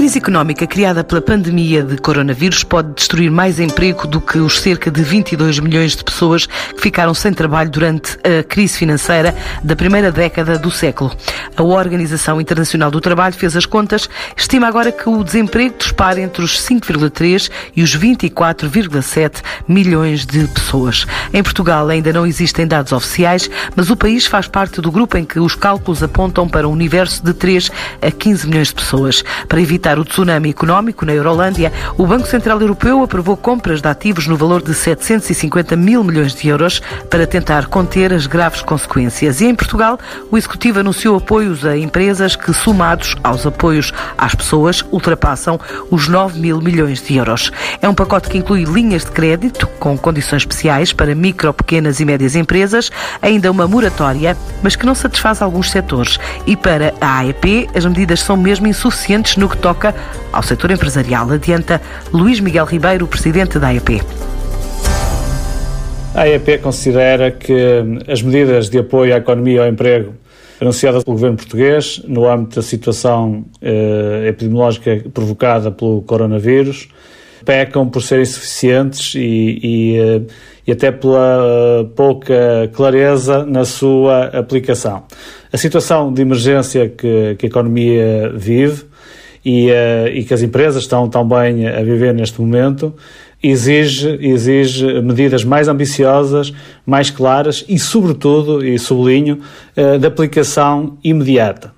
crise económica criada pela pandemia de coronavírus pode destruir mais emprego do que os cerca de 22 milhões de pessoas que ficaram sem trabalho durante a crise financeira da primeira década do século. A Organização Internacional do Trabalho fez as contas, estima agora que o desemprego dispara entre os 5,3 e os 24,7 milhões de pessoas. Em Portugal ainda não existem dados oficiais, mas o país faz parte do grupo em que os cálculos apontam para um universo de 3 a 15 milhões de pessoas. Para evitar o tsunami económico na Eurolândia, o Banco Central Europeu aprovou compras de ativos no valor de 750 mil milhões de euros para tentar conter as graves consequências. E em Portugal, o Executivo anunciou apoios a empresas que, somados aos apoios às pessoas, ultrapassam os 9 mil milhões de euros. É um pacote que inclui linhas de crédito com condições especiais para micro, pequenas e médias empresas, ainda uma moratória, mas que não satisfaz alguns setores. E para a AEP, as medidas são mesmo insuficientes no que toca ao setor empresarial, adianta Luís Miguel Ribeiro, presidente da AEP. A AEP considera que as medidas de apoio à economia e ao emprego anunciadas pelo governo português no âmbito da situação eh, epidemiológica provocada pelo coronavírus pecam por serem insuficientes e, e, eh, e até pela pouca clareza na sua aplicação. A situação de emergência que, que a economia vive e, uh, e que as empresas estão também a viver neste momento exige, exige medidas mais ambiciosas, mais claras e, sobretudo, e sublinho, uh, de aplicação imediata.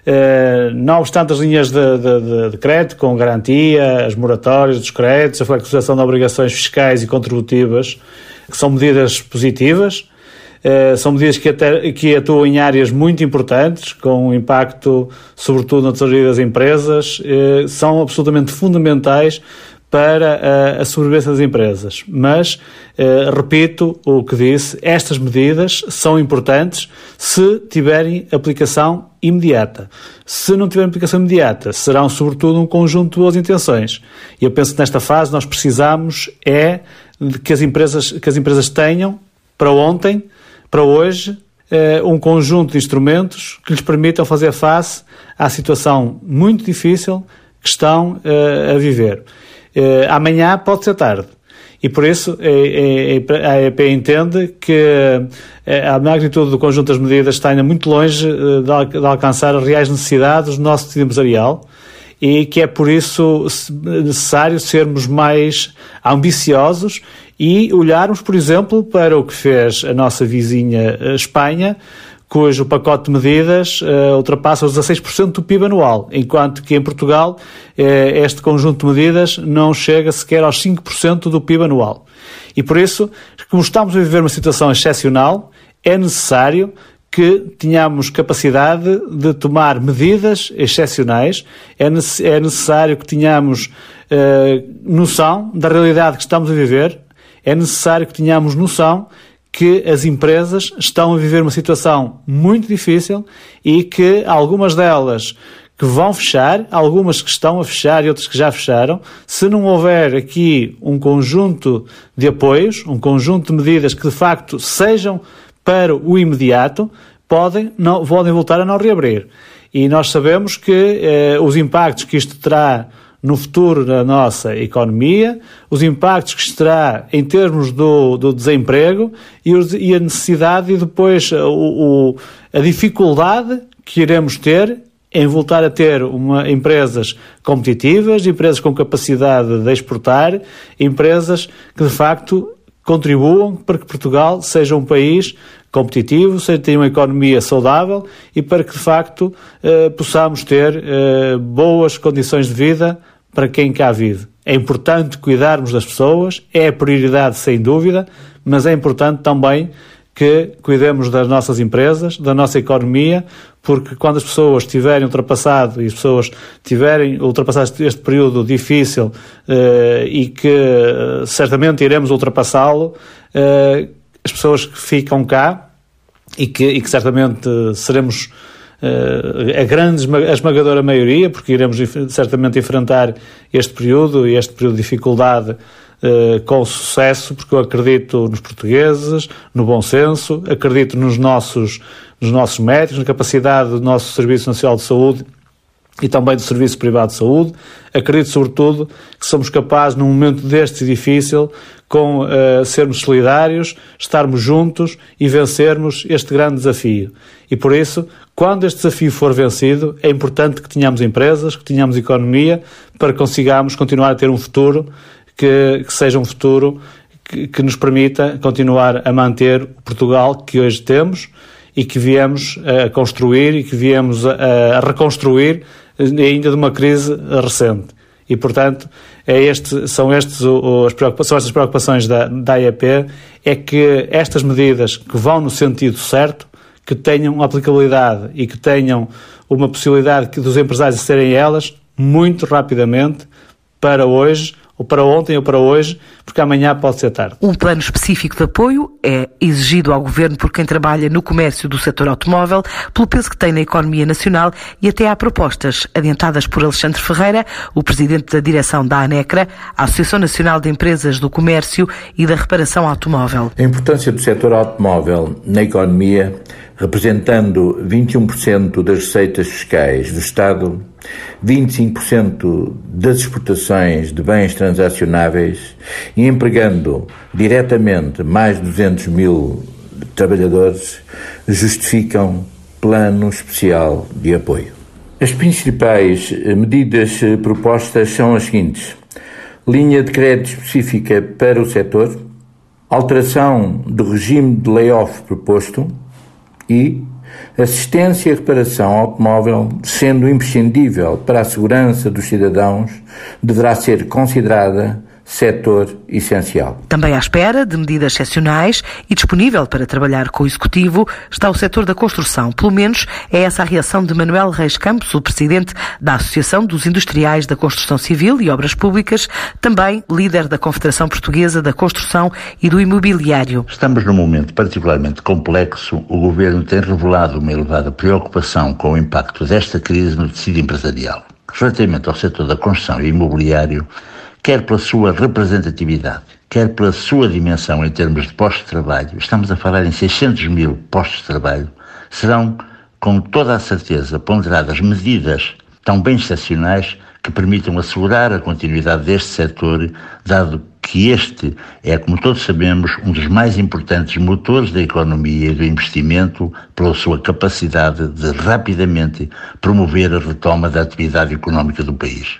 Uh, não obstante as linhas de, de, de, crédito com garantia, as moratórias dos créditos, a flexibilização de obrigações fiscais e contributivas, que são medidas positivas, são medidas que, até, que atuam em áreas muito importantes, com impacto, sobretudo na tesouraria das empresas, uh, são absolutamente fundamentais para a, sobrevivência das empresas. Mas, uh, repito o que disse, estas medidas são importantes se tiverem aplicação imediata. Se não tiverem aplicação imediata, serão sobretudo um conjunto de boas intenções. E eu penso que nesta fase nós precisamos é que as empresas, que as empresas tenham para ontem para hoje eh, um conjunto de instrumentos que lhes permitam fazer face à situação muito difícil que estão eh, a viver. Eh, amanhã pode ser tarde. E por isso a EP entende que a magnitude do conjunto das medidas está ainda muito longe de alcançar as reais necessidades do nosso tecido empresarial e que é por isso necessário sermos mais ambiciosos e olharmos, por exemplo, para o que fez a nossa vizinha Espanha, cujo pacote de medidas uh, ultrapassa os 16% do PIB anual, enquanto que em Portugal uh, este conjunto de medidas não chega sequer aos 5% do PIB anual. E por isso, como estamos a viver uma situação excepcional, é necessário que tenhamos capacidade de tomar medidas excepcionais, é, é necessário que tenhamos uh, noção da realidade que estamos a viver, é necessário que tenhamos noção que as empresas estão a viver uma situação muito difícil e que algumas delas que vão fechar, algumas que estão a fechar e outras que já fecharam, se não houver aqui um conjunto de apoios, um conjunto de medidas que de facto sejam para o imediato, podem, não, podem voltar a não reabrir. E nós sabemos que eh, os impactos que isto terá no futuro da nossa economia, os impactos que terá em termos do, do desemprego e, os, e, a necessidade e depois o, o, a dificuldade que iremos ter em voltar a ter uma, empresas competitivas, empresas com capacidade de exportar, empresas que de facto contribuam para que Portugal seja um país competitivo, seja tenha uma economia saudável e para que de facto eh, possamos ter eh, boas condições de vida para quem cá vive. É importante cuidarmos das pessoas, é a prioridade sem dúvida, mas é importante também que cuidemos das nossas empresas, da nossa economia, porque quando as pessoas tiverem ultrapassado e as pessoas tiverem ultrapassado este período difícil eh, e que eh, certamente iremos ultrapassá-lo, eh, as pessoas que ficam cá e que, e que certamente seremos a grande a esmagadora maioria, porque iremos certamente enfrentar este período e este período de dificuldade uh, com sucesso, porque eu acredito nos portugueses, no bom senso, acredito nos nossos, nos nossos médicos, na capacidade do nosso Serviço Nacional de Saúde e também do Serviço Privado de Saúde. Acredito, sobretudo, que somos capazes, num momento deste difícil, com uh, sermos solidários, estarmos juntos e vencermos este grande desafio. E por isso, quando este desafio for vencido, é importante que tenhamos empresas, que tenhamos economia, para que consigamos continuar a ter um futuro que, que seja um futuro que, que nos permita continuar a manter o Portugal que hoje temos e que viemos a construir e que viemos a, a reconstruir ainda de uma crise recente. E, portanto, é este, são, estes, as são estas preocupações da, da IEP, é que estas medidas que vão no sentido certo, que tenham aplicabilidade e que tenham uma possibilidade dos empresários serem elas muito rapidamente para hoje ou para ontem ou para hoje, porque amanhã pode ser tarde. Um plano específico de apoio é exigido ao Governo por quem trabalha no comércio do setor automóvel, pelo peso que tem na economia nacional e até há propostas adiantadas por Alexandre Ferreira, o Presidente da direção da ANECRA, a Associação Nacional de Empresas do Comércio e da Reparação Automóvel. A importância do setor automóvel na economia representando 21% das receitas fiscais do Estado, 25% das exportações de bens transacionáveis e empregando diretamente mais de 200 mil trabalhadores, justificam plano especial de apoio. As principais medidas propostas são as seguintes: linha de crédito específica para o setor, alteração do regime de layoff proposto, e assistência e reparação automóvel, sendo imprescindível para a segurança dos cidadãos, deverá ser considerada setor essencial. Também à espera de medidas excepcionais e disponível para trabalhar com o Executivo está o setor da construção. Pelo menos é essa a reação de Manuel Reis Campos, o presidente da Associação dos Industriais da Construção Civil e Obras Públicas, também líder da Confederação Portuguesa da Construção e do Imobiliário. Estamos num momento particularmente complexo. O governo tem revelado uma elevada preocupação com o impacto desta crise no tecido empresarial. Relativamente ao setor da construção e imobiliário, quer pela sua representatividade, quer pela sua dimensão em termos de postos de trabalho, estamos a falar em 600 mil postos de trabalho, serão com toda a certeza ponderadas medidas tão bem excepcionais que permitam assegurar a continuidade deste setor, dado que este é, como todos sabemos, um dos mais importantes motores da economia e do investimento pela sua capacidade de rapidamente promover a retoma da atividade económica do país.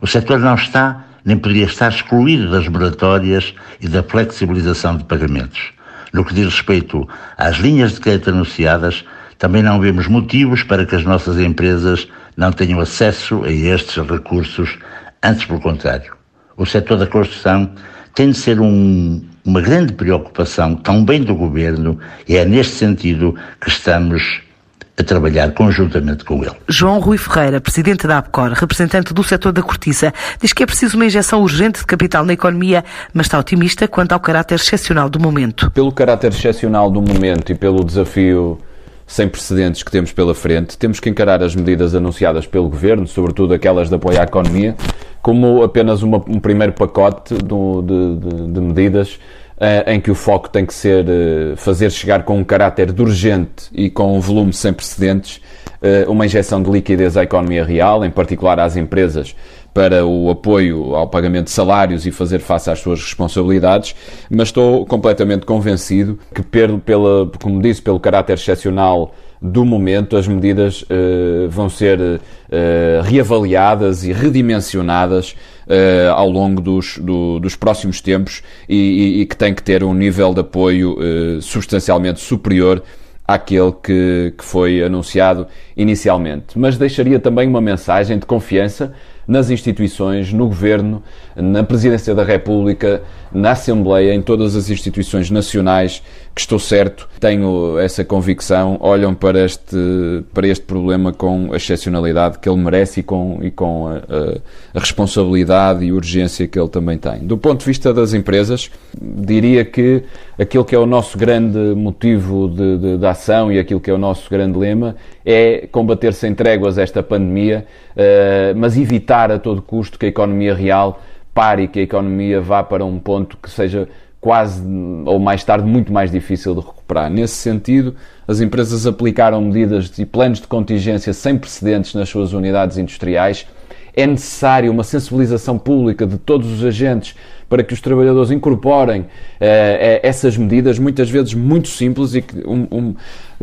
O setor não está nem poderia estar excluído das moratórias e da flexibilização de pagamentos. No que diz respeito às linhas de crédito anunciadas, também não vemos motivos para que as nossas empresas não tenham acesso a estes recursos, antes pelo contrário. O setor da construção tem de ser um, uma grande preocupação também do governo e é neste sentido que estamos a trabalhar conjuntamente com ele. João Rui Ferreira, presidente da APCOR, representante do setor da cortiça, diz que é preciso uma injeção urgente de capital na economia, mas está otimista quanto ao caráter excepcional do momento. Pelo caráter excepcional do momento e pelo desafio sem precedentes que temos pela frente, temos que encarar as medidas anunciadas pelo Governo, sobretudo aquelas de apoio à economia, como apenas uma, um primeiro pacote de, de, de medidas em que o foco tem que ser eh, fazer chegar com um caráter de urgente e com um volume sem precedentes eh, uma injeção de liquidez à economia real, em particular às empresas, para o apoio ao pagamento de salários e fazer face às suas responsabilidades, mas estou completamente convencido que, pela, como disse, pelo caráter excepcional do momento, as medidas uh, vão ser uh, reavaliadas e redimensionadas uh, ao longo dos, do, dos próximos tempos e, e, e, que tem que ter um nível de apoio substancialmente superior àquele que, que foi anunciado inicialmente. Mas deixaria também uma mensagem de confiança nas instituições, no Governo, na Presidência da República, na Assembleia, em todas as instituições nacionais, que estou certo, tenho essa convicção, olham para este, para este problema com a excepcionalidade que ele merece e com, e com a, a, responsabilidade e urgência que ele também tem. Do ponto de vista das empresas, diria que aquilo que é o nosso grande motivo de, de, de ação e aquilo que é o nosso grande lema é combater sem tréguas esta pandemia, uh, mas evitar a todo custo que a economia real pare e que a economia vá para um ponto que seja quase ou mais tarde muito mais difícil de recuperar. Nesse sentido, as empresas aplicaram medidas e planos de contingência sem precedentes nas suas unidades industriais. É necessário uma sensibilização pública de todos os agentes para que os trabalhadores incorporem eh, essas medidas, muitas vezes muito simples e que um, um,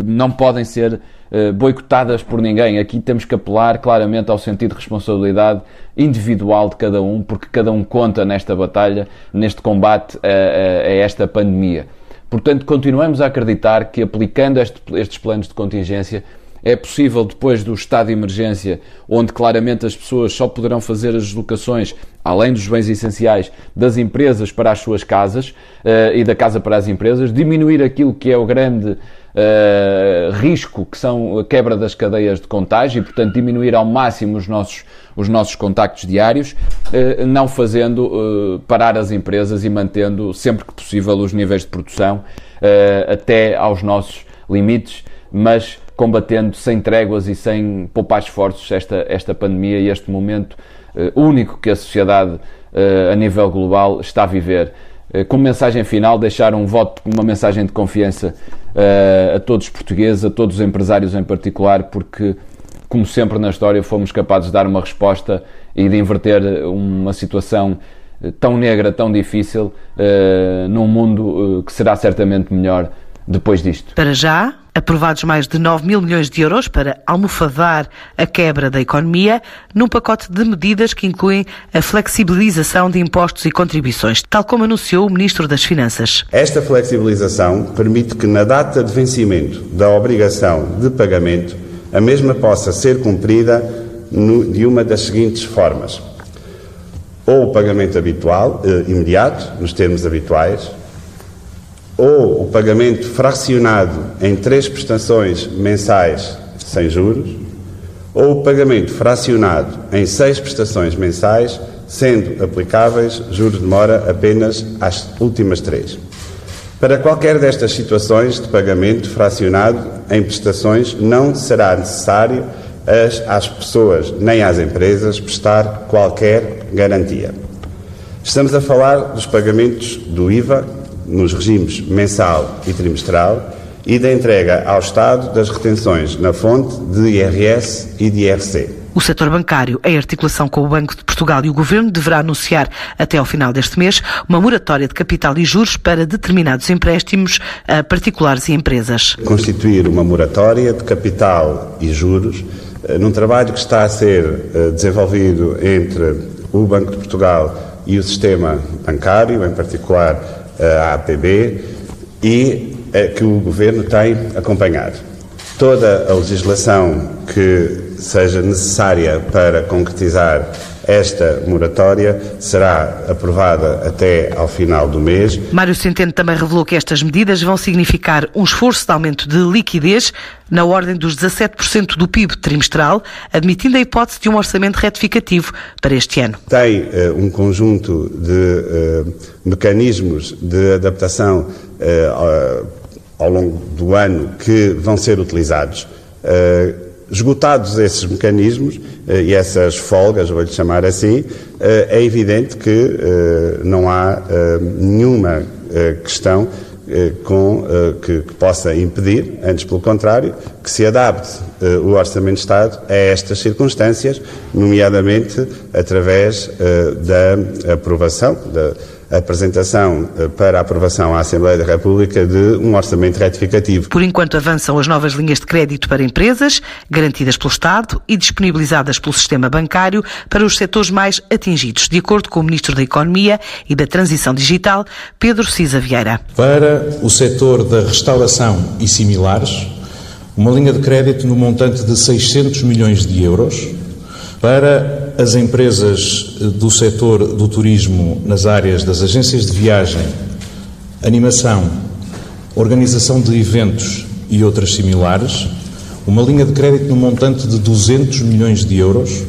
não podem ser eh, boicotadas por ninguém. Aqui temos que apelar claramente ao sentido de responsabilidade individual de cada um, porque cada um conta nesta batalha, neste combate a, a, a esta pandemia. Portanto, continuamos a acreditar que aplicando este, estes planos de contingência é possível, depois do estado de emergência, onde claramente as pessoas só poderão fazer as deslocações, além dos bens essenciais, das empresas para as suas casas uh, e da casa para as empresas, diminuir aquilo que é o grande uh, risco, que são a quebra das cadeias de contágio, e, portanto, diminuir ao máximo os nossos, os nossos contactos diários, uh, não fazendo parar as empresas e mantendo, sempre que possível, os níveis de produção até aos nossos limites, mas combatendo sem tréguas e sem poupar esforços esta, esta pandemia e este momento uh, único que a sociedade uh, a nível global está a viver. Uh, como mensagem final, deixar um voto, uma mensagem de confiança a todos os portugueses, a todos os empresários em particular, porque, como sempre na história, fomos capazes de dar uma resposta e de inverter uma situação tão negra, tão difícil, num mundo que será certamente melhor depois disto. Para já, aprovados mais de 9 mil milhões de euros para almofadar a quebra da economia, num pacote de medidas que incluem a flexibilização de impostos e contribuições, tal como anunciou o Ministro das Finanças. Esta flexibilização permite que, na data de vencimento da obrigação de pagamento, a mesma possa ser cumprida de uma das seguintes formas. Ou o pagamento habitual, eh, imediato, nos termos habituais, ou pagamento fracionado em três prestações mensais sem juros, ou o pagamento fracionado em seis prestações mensais, sendo aplicáveis juros de mora apenas às últimas três. Para qualquer destas situações de pagamento fracionado em prestações, não será necessário às, às pessoas nem às empresas prestar qualquer garantia. Estamos a falar dos pagamentos do IVA nos regimes mensal e trimestral e da entrega ao Estado das retenções na fonte de IRS e de IRC. O setor bancário, em articulação com o Banco de Portugal e o Governo, deverá anunciar até ao final deste mês uma moratória de capital e juros para determinados empréstimos a particulares e empresas. Constituir uma moratória de capital e juros eh, num trabalho que está a ser eh, desenvolvido entre o Banco de Portugal e o sistema bancário, em particular a APB, e eh, que o Governo tem acompanhado. Toda a legislação que seja necessária para concretizar esta moratória será aprovada até ao final do mês. Mário Centeno também revelou que estas medidas vão significar um esforço de aumento de liquidez na ordem dos 17% do PIB trimestral, admitindo a hipótese de um orçamento retificativo para este ano. Tem uh, um conjunto de uh, mecanismos de adaptação uh, ao longo do ano que vão ser utilizados. Esgotados esses mecanismos e essas folgas, vou-lhe chamar assim, é evidente que não há nenhuma questão eh, com, eh, que, que, possa impedir, antes pelo contrário, que se adapte eh, o Orçamento de Estado a estas circunstâncias, nomeadamente através da aprovação, da apresentação para aprovação à Assembleia da República de um orçamento retificativo. Por enquanto avançam as novas linhas de crédito para empresas, garantidas pelo Estado e disponibilizadas pelo sistema bancário para os setores mais atingidos, de acordo com o Ministro da Economia e da Transição Digital, Pedro Cisa Vieira. Para o setor da restauração e similares, uma linha de crédito no montante de 600 milhões de euros. Para as empresas do setor do turismo nas áreas das agências de viagem, animação, organização de eventos e outras similares, uma linha de crédito no montante de 200 milhões de euros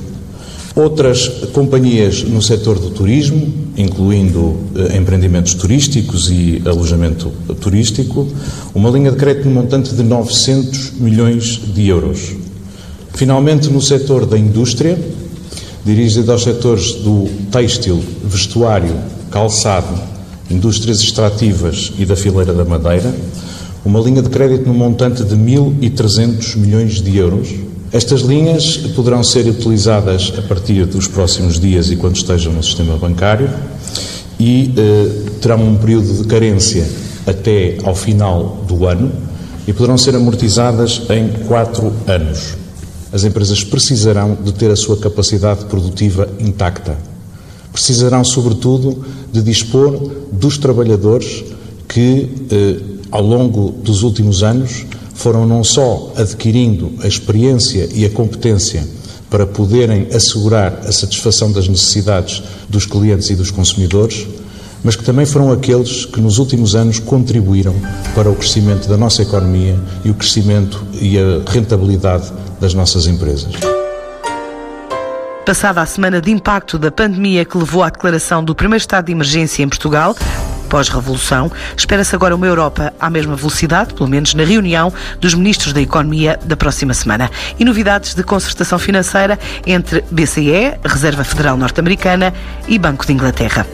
Outras companhias no setor do turismo, incluindo eh, empreendimentos turísticos e alojamento turístico, uma linha de crédito no montante de 900 milhões de euros. Finalmente, no setor da indústria, dirigido aos setores do têxtil, vestuário, calçado, indústrias extrativas e da fileira da madeira, uma linha de crédito no montante de 1.300 milhões de euros. Estas linhas poderão ser utilizadas a partir dos próximos dias e quando estejam no sistema bancário e eh, terão um período de carência até ao final do ano e poderão ser amortizadas em quatro anos. As empresas precisarão de ter a sua capacidade produtiva intacta. Precisarão, sobretudo, de dispor dos trabalhadores que, eh, ao longo dos últimos anos, foram não só adquirindo a experiência e a competência para poderem assegurar a satisfação das necessidades dos clientes e dos consumidores, mas que também foram aqueles que nos últimos anos contribuíram para o crescimento da nossa economia e o crescimento e a rentabilidade das nossas empresas. Passada a semana de impacto da pandemia que levou à declaração do primeiro estado de emergência em Portugal, pós-revolução, espera-se agora uma Europa à mesma velocidade, pelo menos na reunião dos ministros da Economia da próxima semana. E novidades de concertação financeira entre BCE, Reserva Federal Norte-Americana e Banco de Inglaterra.